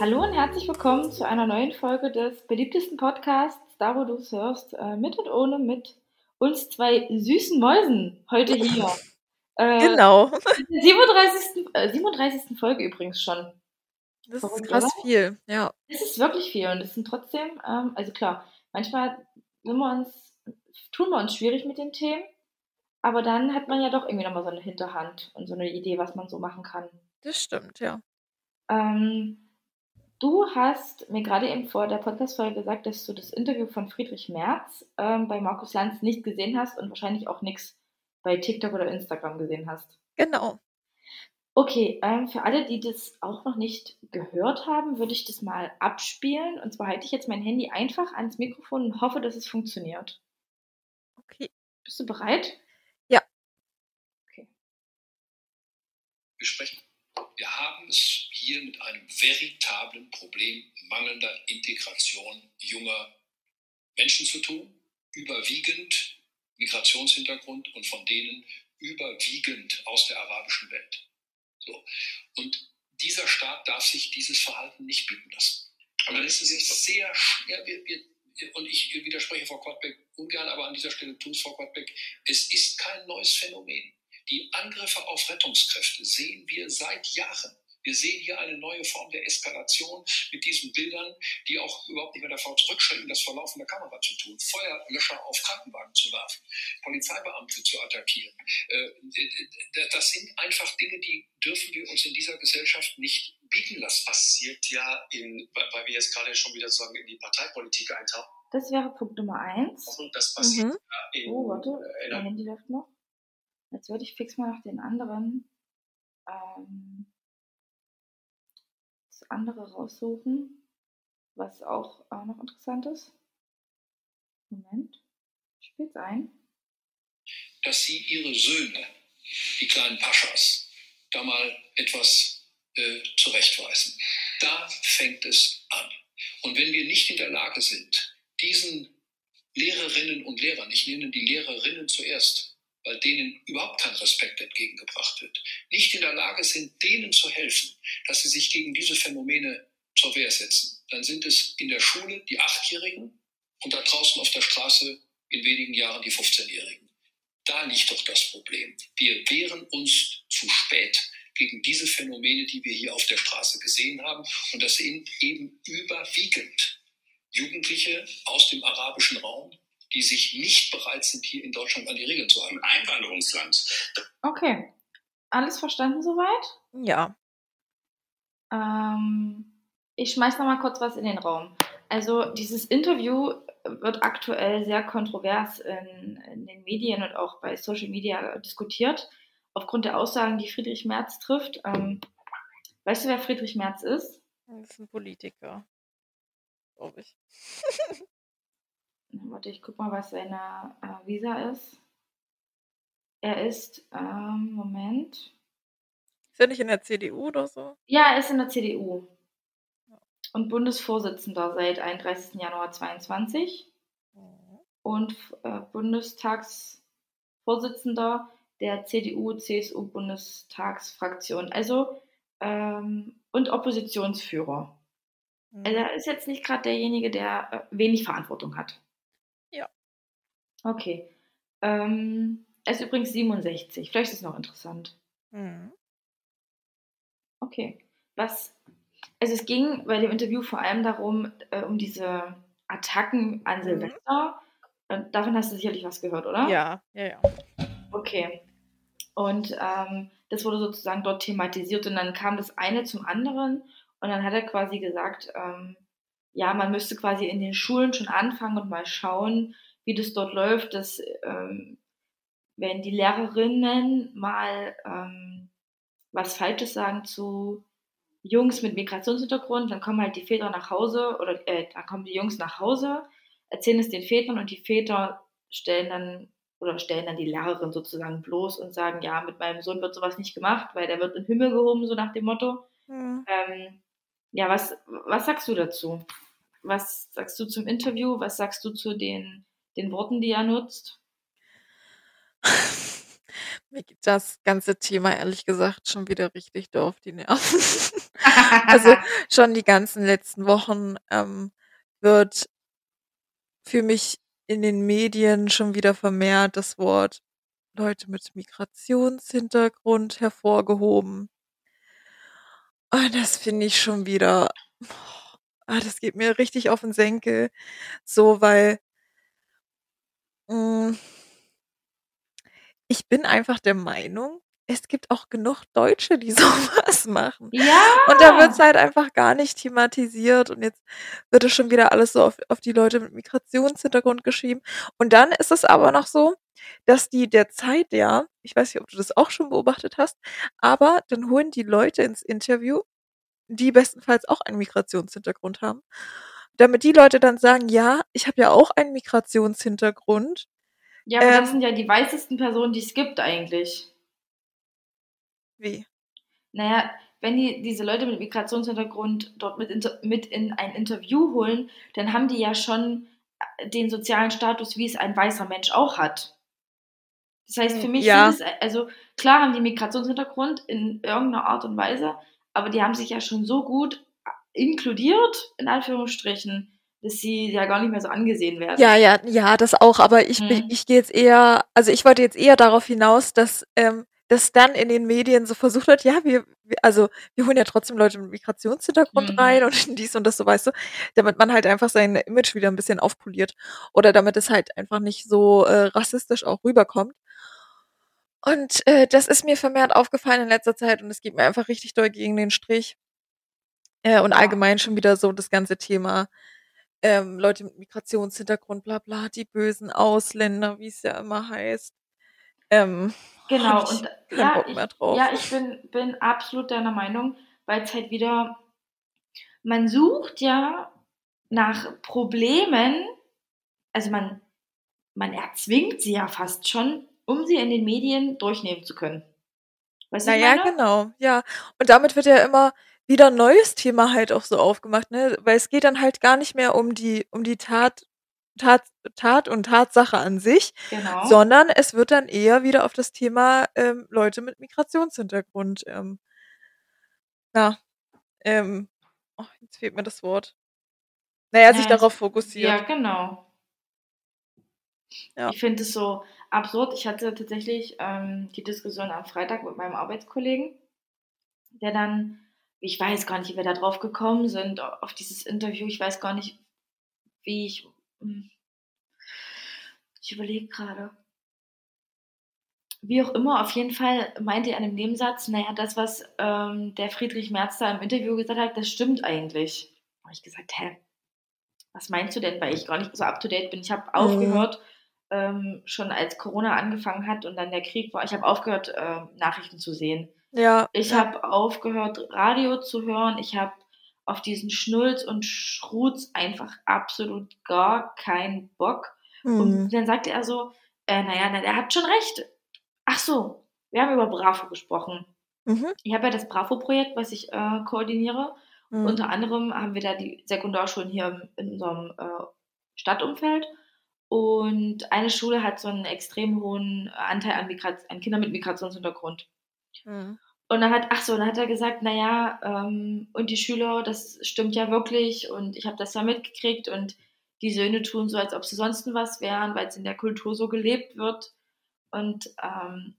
Hallo und herzlich willkommen zu einer neuen Folge des beliebtesten Podcasts, da wo du es hörst, äh, mit und ohne, mit uns zwei süßen Mäusen heute hier. Äh, genau. 37. Äh, 37. Folge übrigens schon. Das Verrückt, ist krass oder? viel, ja. Es ist wirklich viel und es sind trotzdem, ähm, also klar, manchmal wir uns, tun wir uns schwierig mit den Themen, aber dann hat man ja doch irgendwie nochmal so eine Hinterhand und so eine Idee, was man so machen kann. Das stimmt, ja. Ähm, du hast mir gerade eben vor der Podcast-Folge gesagt, dass du das Interview von Friedrich Merz ähm, bei Markus Lanz nicht gesehen hast und wahrscheinlich auch nichts bei TikTok oder Instagram gesehen hast. Genau. Okay, ähm, für alle, die das auch noch nicht gehört haben, würde ich das mal abspielen. Und zwar halte ich jetzt mein Handy einfach ans Mikrofon und hoffe, dass es funktioniert. Okay. Bist du bereit? Ja. Okay. Wir sprechen. Wir haben es hier mit einem veritablen Problem mangelnder Integration junger Menschen zu tun, überwiegend Migrationshintergrund und von denen überwiegend aus der arabischen Welt. So. Und dieser Staat darf sich dieses Verhalten nicht bieten lassen. Aber dann ist es sehr schwer, wir, wir, und ich widerspreche Frau Kortbeck ungern, aber an dieser Stelle tue es Frau Kortbeck, es ist kein neues Phänomen. Die Angriffe auf Rettungskräfte sehen wir seit Jahren. Wir sehen hier eine neue Form der Eskalation mit diesen Bildern, die auch überhaupt nicht mehr davor zurückschrecken, das vor laufender Kamera zu tun, Feuerlöscher auf Krankenwagen zu werfen, Polizeibeamte zu attackieren. Äh, das sind einfach Dinge, die dürfen wir uns in dieser Gesellschaft nicht bieten lassen. Passiert ja, in, weil wir jetzt gerade schon wieder sozusagen in die Parteipolitik eintauchen. Das wäre Punkt Nummer eins. Und das passiert mhm. ja in, Oh, warte, äh, mein Handy läuft noch. Jetzt würde ich fix mal nach den anderen. Ähm, andere raussuchen, was auch äh, noch interessant ist. Moment, spielt's ein. Dass sie ihre Söhne, die kleinen Paschas, da mal etwas äh, zurechtweisen. Da fängt es an. Und wenn wir nicht in der Lage sind, diesen Lehrerinnen und Lehrern, ich nenne die Lehrerinnen zuerst, weil denen überhaupt kein Respekt entgegengebracht wird, nicht in der Lage sind, denen zu helfen, dass sie sich gegen diese Phänomene zur Wehr setzen, dann sind es in der Schule die Achtjährigen und da draußen auf der Straße in wenigen Jahren die 15-Jährigen. Da liegt doch das Problem. Wir wehren uns zu spät gegen diese Phänomene, die wir hier auf der Straße gesehen haben. Und das sind eben überwiegend Jugendliche aus dem arabischen Raum, die sich nicht bereit sind, hier in Deutschland an die Regeln zu halten. Einwanderungsland. Okay. Alles verstanden soweit? Ja. Ähm, ich schmeiß noch mal kurz was in den Raum. Also dieses Interview wird aktuell sehr kontrovers in, in, den Medien und auch bei Social Media diskutiert, aufgrund der Aussagen, die Friedrich Merz trifft. Ähm, weißt du, wer Friedrich Merz ist? Das ist ein Politiker, glaube ich. Warte, ich guck mal, was seine äh, Visa ist. Er ist, ähm, Moment. Ist er nicht in der CDU oder so? Ja, er ist in der CDU. Und Bundesvorsitzender seit 31. Januar 2022. Mhm. Und äh, Bundestagsvorsitzender der CDU-CSU-Bundestagsfraktion. Also, ähm, und Oppositionsführer. Mhm. Also er ist jetzt nicht gerade derjenige, der äh, wenig Verantwortung hat. Okay. Ähm, er ist übrigens 67. Vielleicht ist es noch interessant. Mhm. Okay. Was, also es ging bei dem Interview vor allem darum, äh, um diese Attacken an mhm. Silvester. Mhm. davon hast du sicherlich was gehört, oder? Ja, ja, ja. Okay. Und ähm, das wurde sozusagen dort thematisiert und dann kam das eine zum anderen und dann hat er quasi gesagt, ähm, ja, man müsste quasi in den Schulen schon anfangen und mal schauen, wie das dort läuft, dass ähm, wenn die Lehrerinnen mal ähm, was Falsches sagen zu Jungs mit Migrationshintergrund, dann kommen halt die Väter nach Hause oder äh, dann kommen die Jungs nach Hause, erzählen es den Vätern und die Väter stellen dann oder stellen dann die Lehrerin sozusagen bloß und sagen, ja, mit meinem Sohn wird sowas nicht gemacht, weil der wird in den Himmel gehoben, so nach dem Motto. Mhm. Ähm, ja, was, was sagst du dazu? Was sagst du zum Interview? Was sagst du zu den den Worten, die er nutzt? Mir geht das ganze Thema ehrlich gesagt schon wieder richtig auf die Nerven. Also, schon die ganzen letzten Wochen, ähm, wird für mich in den Medien schon wieder vermehrt das Wort Leute mit Migrationshintergrund hervorgehoben. Und das finde ich schon wieder ah, das geht mir richtig auf den Senkel, so, weil hm ich bin einfach der Meinung, es gibt auch genug Deutsche, die so was machen. Und da wird's Ja! halt einfach gar nicht thematisiert und jetzt wird es schon wieder alles so auf auf die Leute mit Migrationshintergrund geschrieben. Und dann ist es aber noch so, dass die der Zeit ja ich weiß nicht, ob du das auch schon beobachtet hast, aber dann holen die Leute ins Interview, die bestenfalls auch einen Migrationshintergrund haben, damit die Leute dann sagen: „Ja, ich habe ja auch einen Migrationshintergrund.“ Ja, aber das Ähm sind ja die weißesten Personen, die es gibt eigentlich. Wie? Na ja, wenn die diese Leute mit Migrationshintergrund dort mit inter mit in ein Interview holen, dann haben die ja schon, äh, den sozialen Status, wie es ein weißer Mensch auch hat. Das heißt, für Hm, mich ja. sind es also klar haben die Migrationshintergrund in irgend 'ner Art und Weise, aber die haben sich ja schon so gut inkludiert, in Anführungsstrichen, dass sie ja gar nicht mehr so angesehen werden. Ja, ja, ja, das auch, aber ich Mhm. ich gehe jetzt eher also, ich wollte jetzt eher darauf hinaus, dass, ähm dass dann in den Medien so versucht wird, ja, wir wir also, wir holen ja trotzdem Leute mit Migrationshintergrund rein Mhm. und dies und das so, weißt du? Damit man halt einfach sein Image wieder 'n bisschen aufpoliert oder damit es halt einfach nicht so, äh, rassistisch auch rüberkommt. Und, äh, das ist mir vermehrt aufgefallen in letzter Zeit und es geht mir einfach richtig doll gegen den Strich. Äh, und Ja. allgemein schon wieder so das ganze Thema, ähm, Leute mit Migrationshintergrund, bla bla, die bösen Ausländer, wie's ja immer heißt. Ähm, Genau, ich und ja, Bock ich mehr drauf. ja, ich bin bin absolut deiner Meinung, weil's halt wieder man sucht ja nach Problemen also, man man erzwingt sie ja fast schon, um sie in den Medien durchnehmen zu können. Weißt du, Na wie ich ja, meine? genau, ja. Und damit wird ja immer wieder 'n neues Thema halt auch so aufgemacht, ne? Weil es geht dann halt gar nicht mehr um die um die Tat Tat Tat und Tatsache an sich, Genau. sondern es wird dann eher wieder auf das Thema, ähm, Leute mit Migrationshintergrund, ähm ja, ähm, oh, jetzt fehlt mir das Wort. Na ja, sich Ja, darauf ja, fokussiert. genau. Ja. Ich finde es so absurd. Ich hatte tatsächlich, ähm, die Diskussion am Freitag mit meinem Arbeitskollegen, der dann ich weiß gar nicht, wie wir da drauf gekommen sind, auf dieses Interview. Ich weiß gar nicht, wie ich hm ich überlege grade. Wie auch immer, auf jeden Fall meinte er in 'nem Nebensatz: „Na ja, das, was, ähm, der Friedrich Merz da im Interview gesagt hat, das stimmt eigentlich.“ Habe ich gesagt: „Hä, was meinst du denn?“ Weil ich gar nicht so up to date bin. Ich habe Mhm. aufgehört, ähm, schon als Corona angefangen hat und dann der Krieg war ich habe aufgehört, ähm, Nachrichten zu sehen. Ja, Ich habe aufgehört, Radio zu hören. Ich habe auf diesen Schnulz und Schrutz einfach absolut gar keinen Bock. Und Mhm. dann sagte er so: „Äh, na ja, na, der hat schon recht. Ach so, wir haben über BRAVO gesprochen.“ Mhm. Ich habe ja das BRAVO-Projekt, was ich, äh, koordiniere. Mhm. Unter anderem haben wir da die Sekundarschulen hier in unserem, äh, Stadtumfeld. Und eine Schule hat so 'n extrem hohen Anteil an Migrat an Kindern mit Migrationshintergrund. Mhm. Und dann hat ach so, dann hat er gesagt: „Na ja, ähm, und die Schüler, das stimmt ja wirklich und ich habe das ja mitgekriegt und die Söhne tun so, als ob sie sonst was wären, weil's in der Kultur so gelebt wird und, ähm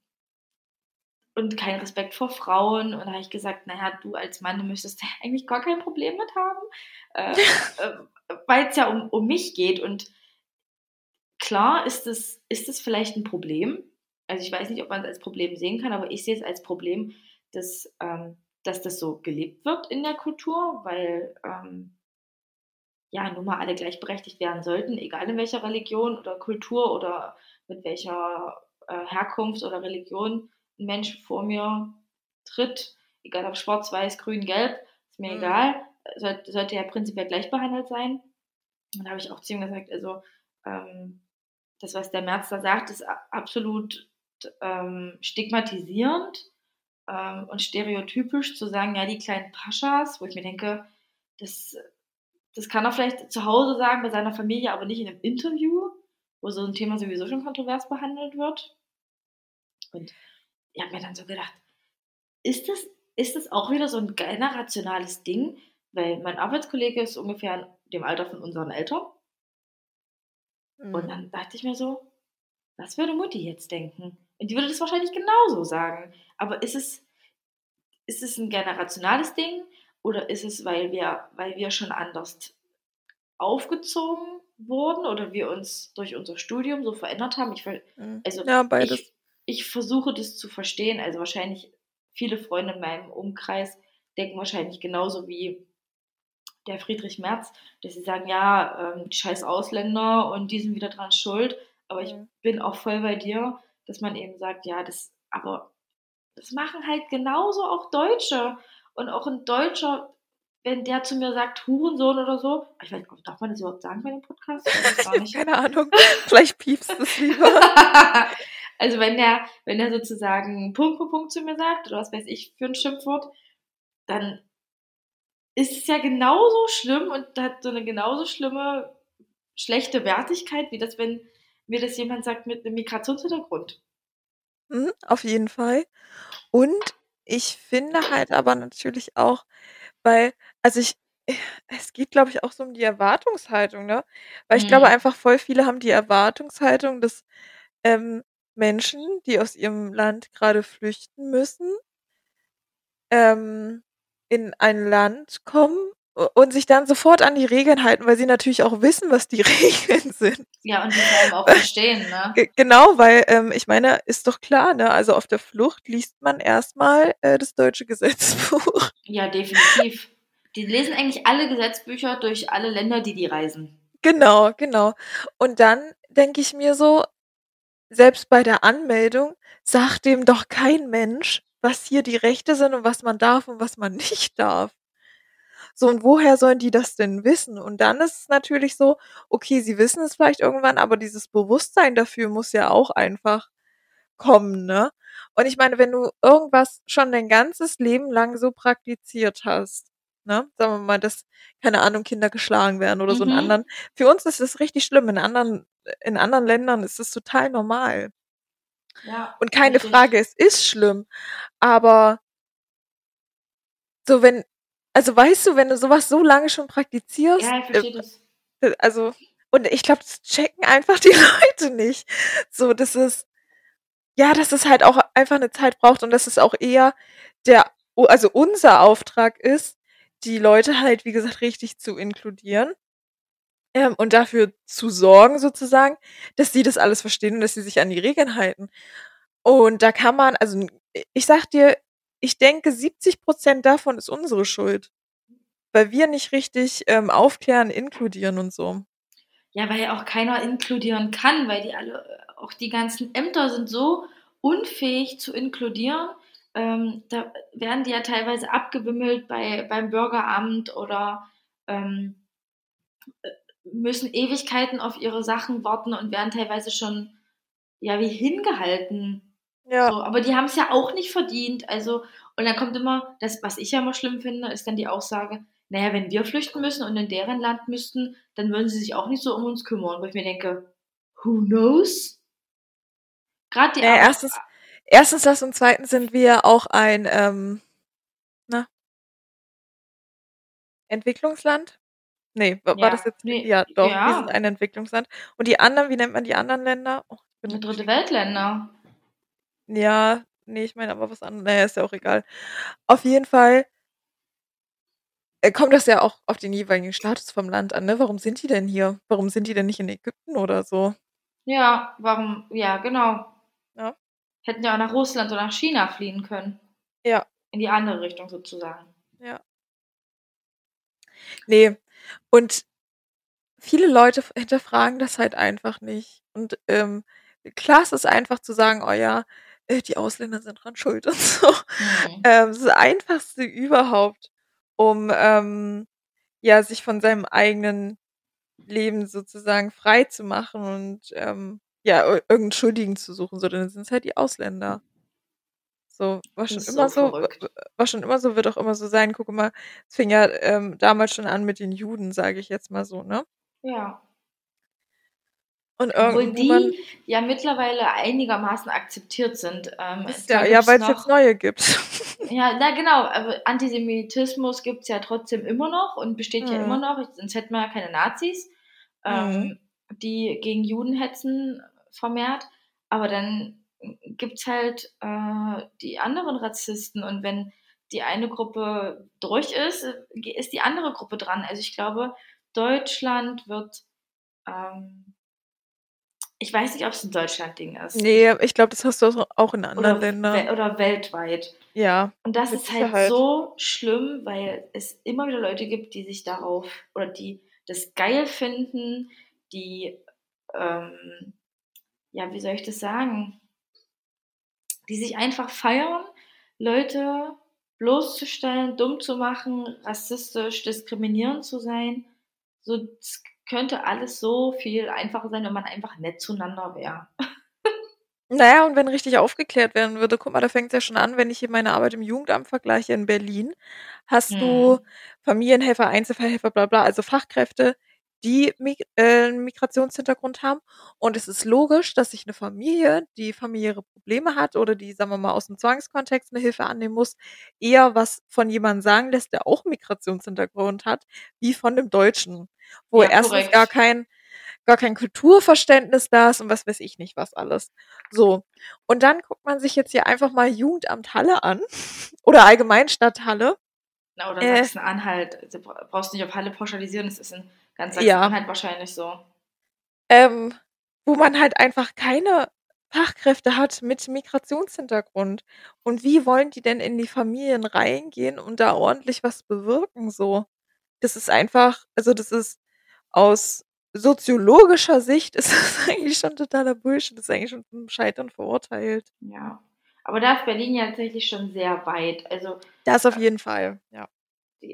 und kein Respekt vor Frauen.“ Und da habe ich gesagt: „Na ja, du als Mann, müsstest eigentlich gar kein Problem mit haben, äh, äh, weil's ja um um mich geht.“ Und klar ist es ist es vielleicht 'n Problem. Also, ich weiß nicht, ob man's als Problem sehen kann, aber ich sehe es als Problem, dass, ähm dass das so gelebt wird in der Kultur, weil, ähm ja, nun mal alle gleichberechtigt werden sollten, egal in welcher Religion oder Kultur oder mit welcher, äh, Herkunft oder Religion 'n Mensch vor mir tritt, egal ob schwarz, weiß, grün, gelb, ist mir Mhm. egal, soll sollte ja prinzipiell gleich behandelt sein. Und da habe ich auch zu ihm gesagt, also, ähm, das, was der Merz da sagt, ist absolut, ähm, stigmatisierend, ähm, und stereotypisch zu sagen: „Ja, die kleinen Paschas“, wo ich mir denke, das das kann er vielleicht zu Hause sagen bei seiner Familie, aber nicht in 'nem Interview, wo so 'n Thema sowieso schon kontrovers behandelt wird. Und ich habe mir dann so gedacht, ist das, ist das auch wieder so ein generationales Ding? Weil mein Arbeitskollege ist ungefähr in dem Alter von unseren Eltern. Und Mhm. dann dachte ich mir so, was würde Mutti jetzt denken? Und die würde das wahrscheinlich genauso sagen. Aber ist es, ist es ein generationales Ding oder ist es, weil wir, weil wir schon anders aufgezogen wurden oder wir uns durch unser Studium so verändert haben? Ich, Mhm. also Ja, beides. ich, ich versuche das zu verstehen. Also wahrscheinlich viele Freunde in meinem Umkreis denken wahrscheinlich genauso wie der Friedrich Merz, dass sie sagen, ja, ähm, die scheiß Ausländer und die sind wieder dran schuld. Aber ich Mhm. bin auch voll bei dir, dass man eben sagt, ja, das, aber das machen halt genauso auch Deutsche. Und auch ein Deutscher, wenn der zu mir sagt, Hurensohn oder so, ich weiß nicht, darf man das überhaupt sagen bei dem Podcast? Keine Ahnung. Vielleicht piepst es lieber. also wenn der, wenn der sozusagen Punkt für Punkt zu mir sagt, oder was weiß ich für ein Schimpfwort, dann ist es ja genauso schlimm und hat so eine genauso schlimme, schlechte Wertigkeit, wie das, wenn mir das jemand sagt mit einem Migrationshintergrund. Mhm, auf jeden Fall. Und ich finde halt aber natürlich auch, weil, also ich, es geht, glaube ich, auch so um die Erwartungshaltung, ne? Weil ich glaube Mhm. einfach voll viele haben die Erwartungshaltung, dass ähm, Menschen, die aus ihrem Land gerade flüchten müssen, ähm, in ein Land kommen und sich dann sofort an die Regeln halten, weil sie natürlich auch wissen, was die Regeln sind. Ja, und die vor allem auch verstehen, ne? Ge- Genau, weil ähm, ich meine, ist doch klar, ne? Also auf der Flucht liest man erstmal äh, das deutsche Gesetzbuch. Ja, definitiv. Die lesen eigentlich alle Gesetzbücher durch alle Länder, die die reisen. Genau, genau. Und dann denke ich mir so, selbst bei der Anmeldung sagt dem doch kein Mensch, was hier die Rechte sind und was man darf und was man nicht darf. So, und woher sollen die das denn wissen? Und dann ist es natürlich so, okay, sie wissen es vielleicht irgendwann, aber dieses Bewusstsein dafür muss ja auch einfach kommen, ne? Und ich meine, wenn du irgendwas schon dein ganzes Leben lang so praktiziert hast, ne? Sagen wir mal, dass, keine Ahnung, Kinder geschlagen werden oder so in Mhm. anderen. Für uns ist es richtig schlimm. In anderen, in anderen Ländern ist es total normal. Ja, Und keine richtig. Frage, es ist schlimm. Aber so wenn, also weißt du, wenn du sowas so lange schon praktizierst, Ja, ich äh, verstehe das. also, und ich glaube, das checken einfach die Leute nicht. So, dass es, ja, dass es halt auch einfach eine Zeit braucht und dass es auch eher der, also unser Auftrag ist, die Leute halt, wie gesagt, richtig zu inkludieren. Ähm, und dafür zu sorgen, sozusagen, dass sie das alles verstehen und dass sie sich an die Regeln halten. Und da kann man, also ich sag dir, ich denke, 70 Prozent davon ist unsere Schuld. Weil wir nicht richtig ähm, aufklären, inkludieren und so. Ja, weil ja auch keiner inkludieren kann, weil die alle, auch die ganzen Ämter sind so unfähig zu inkludieren. Ähm, da werden die ja teilweise abgewimmelt bei, beim Bürgeramt oder ähm, müssen Ewigkeiten auf ihre Sachen warten und werden teilweise schon ja wie hingehalten. Ja. So, aber die haben es ja auch nicht verdient. Also, und dann kommt immer, das, was ich ja immer schlimm finde, ist dann die Aussage, naja, wenn wir flüchten müssen und in deren Land müssten, dann würden sie sich auch nicht so um uns kümmern. Wo ich mir denke, who knows? Gerade die Naja, Ar- erstens, erstens das und zweitens sind wir auch ein ähm, na, Entwicklungsland. Nee, wa- war Ja, das jetzt? nee, ja, doch, wir ja. sind ein Entwicklungsland. Und die anderen, wie nennt man die anderen Länder? Oh, ich bin dritte Weltländer. Ja, nee, ich meine aber was anderes. Naja, ist ja auch egal. Auf jeden Fall äh, kommt das ja auch auf den jeweiligen Status vom Land an, ne? Warum sind die denn hier? Warum sind die denn nicht in Ägypten oder so? Ja, warum? Ja, genau. Ja. Hätten ja auch nach Russland oder nach China fliehen können. Ja. In die andere Richtung sozusagen. Ja. Nee. Und viele Leute hinterfragen das halt einfach nicht. Und ähm, klar ist es einfach zu sagen, oh ja, äh, die Ausländer sind dran schuld und so. Mhm. Ähm, das, Einfachste überhaupt, um ähm, ja sich von seinem eigenen Leben sozusagen frei zu machen und ähm, ja ir- irgendeinen Schuldigen zu suchen, so dann sind es halt die Ausländer. So war schon immer so verrückt. war schon immer so, wird auch immer so sein. Guck mal, es fing ja ähm, damals schon an mit den Juden, sage ich jetzt mal so, ne? Ja. Und Obwohl die ja mittlerweile einigermaßen akzeptiert sind. Ähm, ja, ja, weil es jetzt neue gibt. Ja, na genau, aber Antisemitismus gibt es ja trotzdem immer noch und besteht ja Mhm. immer noch, sonst hätten wir ja keine Nazis, ähm, die gegen Juden hetzen vermehrt. Aber dann gibt es halt äh, die anderen Rassisten und wenn die eine Gruppe durch ist, äh, ist die andere Gruppe dran. Also ich glaube, Deutschland wird, ähm, ich weiß nicht, ob es ein Deutschland-Ding ist. Nee, ich glaube, das hast du auch in anderen Oder, Ländern. oder weltweit. Ja. Und das ist halt Sicherheit. so schlimm, weil es immer wieder Leute gibt, die sich darauf oder die das geil finden, die, ähm, ja, wie soll ich das sagen, die sich einfach feiern, Leute bloßzustellen, dumm zu machen, rassistisch, diskriminierend zu sein. So, könnte alles so viel einfacher sein, wenn man einfach nett zueinander wäre. Naja, und wenn richtig aufgeklärt werden würde, guck mal, da fängt es ja schon an, wenn ich hier meine Arbeit im Jugendamt vergleiche in Berlin, hast du Hm. Familienhelfer, Einzelfallhelfer, bla bla, also Fachkräfte, die Mig äh, einen Migrationshintergrund haben. Und es ist logisch, dass sich eine Familie, die familiäre Probleme hat oder die, sagen wir mal, aus dem Zwangskontext eine Hilfe annehmen muss, eher was von jemandem sagen lässt, der auch einen Migrationshintergrund hat, wie von dem Deutschen. Wo Ja, erstens korrekt. gar kein gar kein Kulturverständnis da ist und was weiß ich nicht, was alles. So. Und dann guckt man sich jetzt hier einfach mal Jugendamt Halle an oder allgemein Stadthalle. Na, Oder Äh. Sachsen-Anhalt. Also bra- brauchst nicht auf Halle pauschalisieren, es ist in ganz Ja. Sachsen-Anhalt wahrscheinlich so. ähm, wo man halt einfach keine Fachkräfte hat mit Migrationshintergrund. Und wie wollen die denn in die Familien reingehen und da ordentlich was bewirken so? Das ist einfach, also das ist aus soziologischer Sicht ist das eigentlich schon totaler Bullshit. Das ist eigentlich schon zum Scheitern verurteilt. Ja. Aber da ist Berlin ja tatsächlich schon sehr weit. Also, Das auf jeden Fall, ja.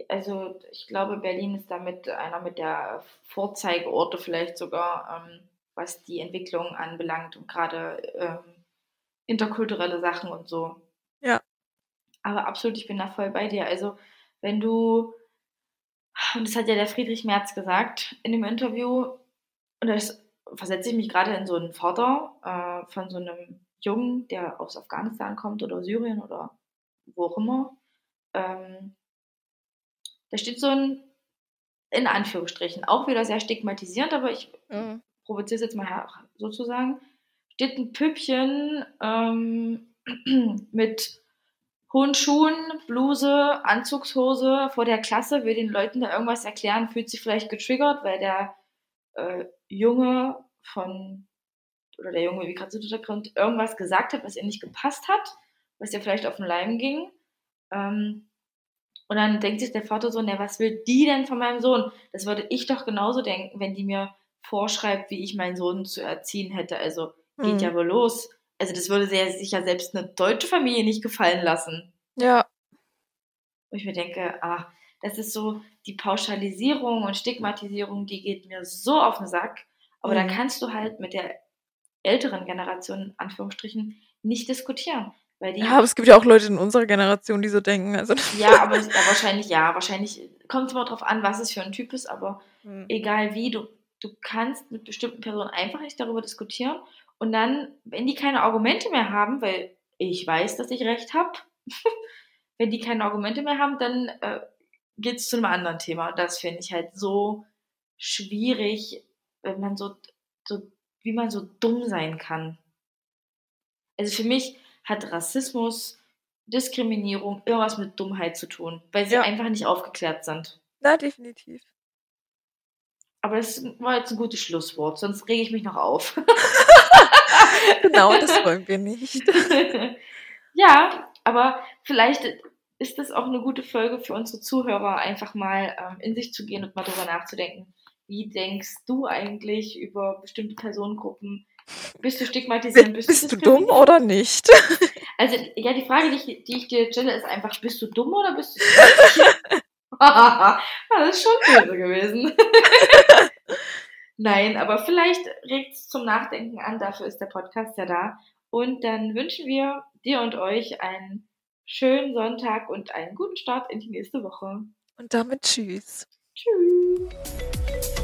Also ich glaube, Berlin ist damit einer mit der Vorzeigeorte vielleicht sogar, ähm, was die Entwicklung anbelangt und gerade ähm, interkulturelle Sachen und so. Ja. Aber absolut, ich bin da voll bei dir. Also, wenn du, und das hat ja der Friedrich Merz gesagt in dem Interview, und das versetze ich mich gerade in so einen Vater äh, von so einem Jungen, der aus Afghanistan kommt oder Syrien oder wo auch immer. Ähm, da steht so ein, in Anführungsstrichen, auch wieder sehr stigmatisierend, aber ich Mhm. provoziere es jetzt mal her, sozusagen, steht ein Püppchen ähm, mit hohen Schuhen, Bluse, Anzugshose vor der Klasse, will den Leuten da irgendwas erklären, fühlt sich vielleicht getriggert, weil der äh, Junge von, oder der Junge Migrationshintergrund irgendwas gesagt hat, was ihr nicht gepasst hat, was ihr vielleicht auf den Leim ging. Ähm, und dann denkt sich der Vater so, ne, was will die denn von meinem Sohn? Das würde ich doch genauso denken, wenn die mir vorschreibt, wie ich meinen Sohn zu erziehen hätte. Also geht Mhm. ja wohl los. Also das würde sehr sicher selbst eine deutsche Familie nicht gefallen lassen. Ja, Wo ich mir denke, ah, das ist so die Pauschalisierung und Stigmatisierung, die geht mir so auf den Sack. Aber da Mhm. kannst du halt mit der älteren Generation, in Anführungsstrichen, nicht diskutieren. Weil die ja, aber es gibt ja auch Leute in unserer Generation, die so denken. Also, Ja, aber ja, wahrscheinlich ja. Wahrscheinlich kommt es immer drauf an, was es für ein Typ ist, aber Mhm. egal wie, du, du kannst mit bestimmten Personen einfach nicht darüber diskutieren. Und dann, wenn die keine Argumente mehr haben, weil ich weiß, dass ich recht habe, wenn die keine Argumente mehr haben, dann äh, geht es zu einem anderen Thema. Und das finde ich halt so schwierig, wenn man so, so, wie man so dumm sein kann. Also für mich hat Rassismus, Diskriminierung irgendwas mit Dummheit zu tun, weil sie Ja. einfach nicht aufgeklärt sind. Na, definitiv. Aber das war jetzt ein gutes Schlusswort, sonst rege ich mich noch auf. Genau, das wollen wir nicht. ja, aber vielleicht ist das auch eine gute Folge für unsere Zuhörer, einfach mal ähm, in sich zu gehen und mal drüber nachzudenken. Wie denkst du eigentlich über bestimmte Personengruppen? Bist du stigmatisierend? Bist, bist du dumm oder nicht? Also, ja, die Frage, die ich, die ich dir stelle, ist einfach, bist du dumm oder bist du das ist schon böse gewesen. Nein, aber vielleicht regt es zum Nachdenken an, dafür ist der Podcast ja da. Und dann wünschen wir dir und euch einen schönen Sonntag und einen guten Start in die nächste Woche. Und damit tschüss. Tschüss.